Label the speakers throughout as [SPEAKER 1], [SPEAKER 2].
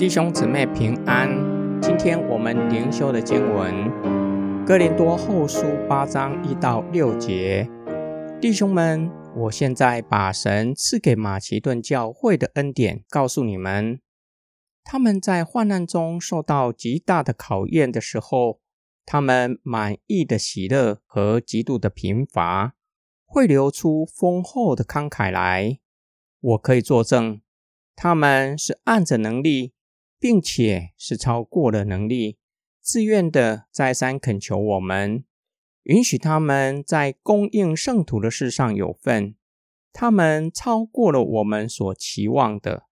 [SPEAKER 1] 弟兄姊妹平安。今天我们灵修的经文《哥林多后书》八章一到六节。弟兄们，我现在把神赐给马其顿教会的恩典告诉你们。他们在患难中受到极大的考验的时候，他们满意的喜乐和极度的贫乏，会流出丰厚的慷慨来。我可以作证，他们是按着能力。并且是超过了能力，自愿的再三恳求我们，允许他们在供应圣徒的事上有份。他们超过了我们所期望的，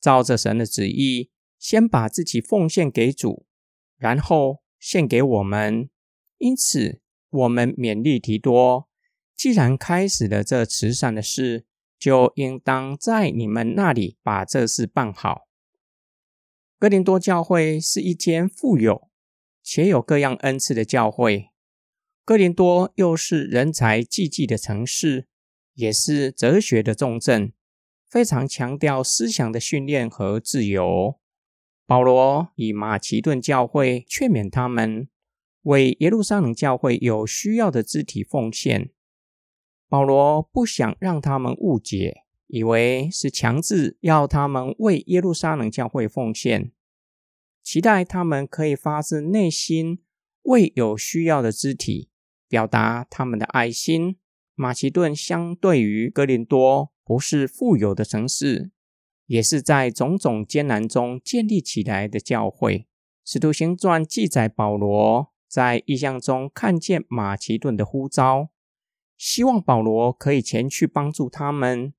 [SPEAKER 1] 照着神的旨意，先把自己奉献给主，然后献给我们。因此，我们勉励提多，既然开始了这慈善的事，就应当在你们那里把这事办好。哥林多教会是一间富有且有各样恩赐的教会。哥林多又是人才济济的城市，也是哲学的重镇，非常强调思想的训练和自由。保罗以马其顿教会劝勉他们为耶路撒冷教会有需要的肢体奉献。保罗不想让他们误解。以为是强制要他们为耶路撒冷教会奉献，期待他们可以发自内心为有需要的肢体表达他们的爱心。马其顿相对于哥林多，不是富有的城市，也是在种种艰难中建立起来的教会。使徒行传记载，保罗在异象中看见马其顿的呼召，希望保罗可以前去帮助他们。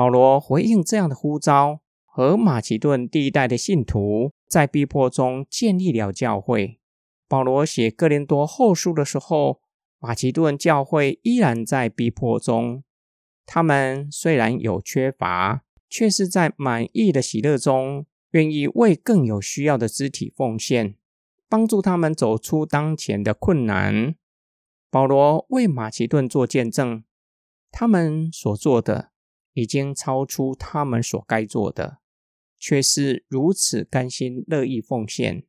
[SPEAKER 1] 保罗回应这样的呼召，和马其顿第一代的信徒在逼迫中建立了教会。保罗写哥林多后书的时候，马其顿教会依然在逼迫中。他们虽然有缺乏，却是在满意的喜乐中，愿意为更有需要的肢体奉献，帮助他们走出当前的困难。保罗为马其顿做见证，他们所做的。已经超出他们所该做的，却是如此甘心乐意奉献。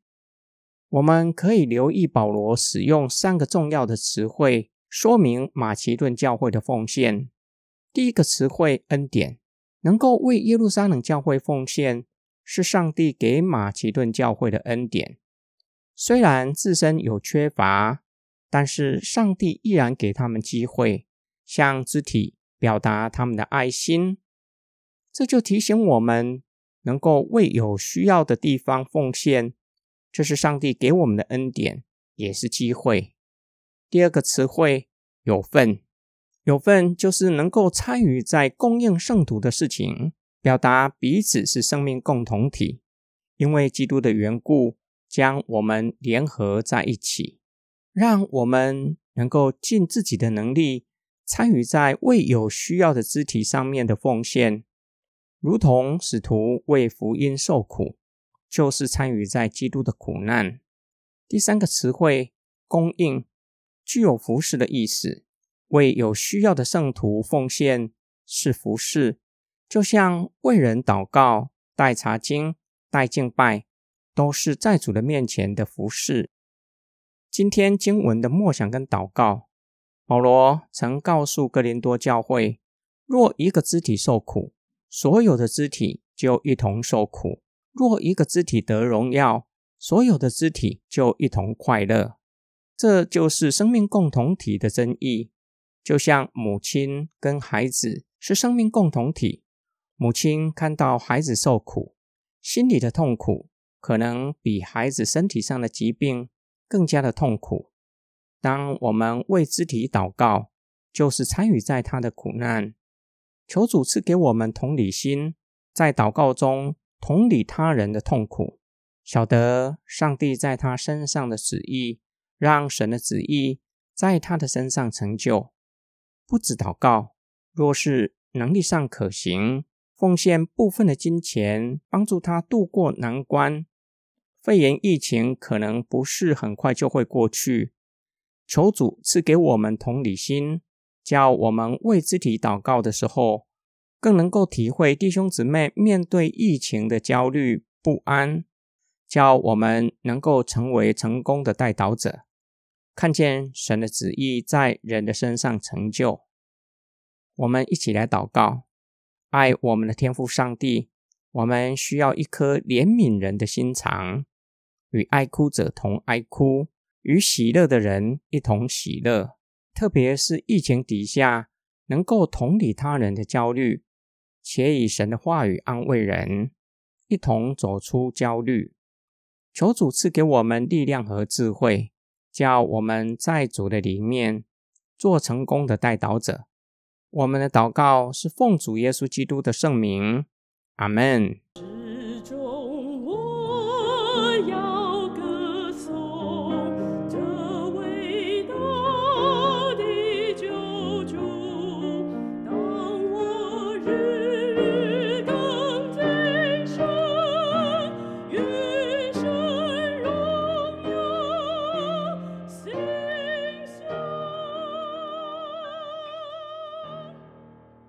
[SPEAKER 1] 我们可以留意保罗使用三个重要的词汇，说明马其顿教会的奉献。第一个词汇“恩典”，能够为耶路撒冷教会奉献，是上帝给马其顿教会的恩典。虽然自身有缺乏，但是上帝依然给他们机会，像肢体。表达他们的爱心，这就提醒我们能够为有需要的地方奉献，这是上帝给我们的恩典，也是机会。第二个词汇有份，有份就是能够参与在供应圣徒的事情，表达彼此是生命共同体，因为基督的缘故，将我们联合在一起，让我们能够尽自己的能力。参与在未有需要的肢体上面的奉献，如同使徒为福音受苦，就是参与在基督的苦难。第三个词汇“供应”具有服侍的意思，为有需要的圣徒奉献是服侍，就像为人祷告、带查经、带敬拜，都是在主的面前的服侍。今天经文的默想跟祷告。保罗曾告诉哥林多教会：若一个肢体受苦，所有的肢体就一同受苦；若一个肢体得荣耀，所有的肢体就一同快乐。这就是生命共同体的真意。就像母亲跟孩子是生命共同体，母亲看到孩子受苦，心里的痛苦可能比孩子身体上的疾病更加的痛苦。当我们为肢体祷告，就是参与在他的苦难，求主赐给我们同理心，在祷告中同理他人的痛苦，晓得上帝在他身上的旨意，让神的旨意在他的身上成就。不止祷告，若是能力上可行，奉献部分的金钱，帮助他度过难关。肺炎疫情可能不是很快就会过去。求主赐给我们同理心，叫我们为肢体祷告的时候，更能够体会弟兄姊妹面对疫情的焦虑不安，叫我们能够成为成功的带导者，看见神的旨意在人的身上成就。我们一起来祷告，爱我们的天父上帝。我们需要一颗怜悯人的心肠，与爱哭者同哀哭，与喜乐的人一同喜乐。特别是疫情底下，能够同理他人的焦虑，且以神的话语安慰人，一同走出焦虑。求主赐给我们力量和智慧，叫我们在主的里面做成功的带导者。我们的祷告是奉主耶稣基督的圣名，阿门。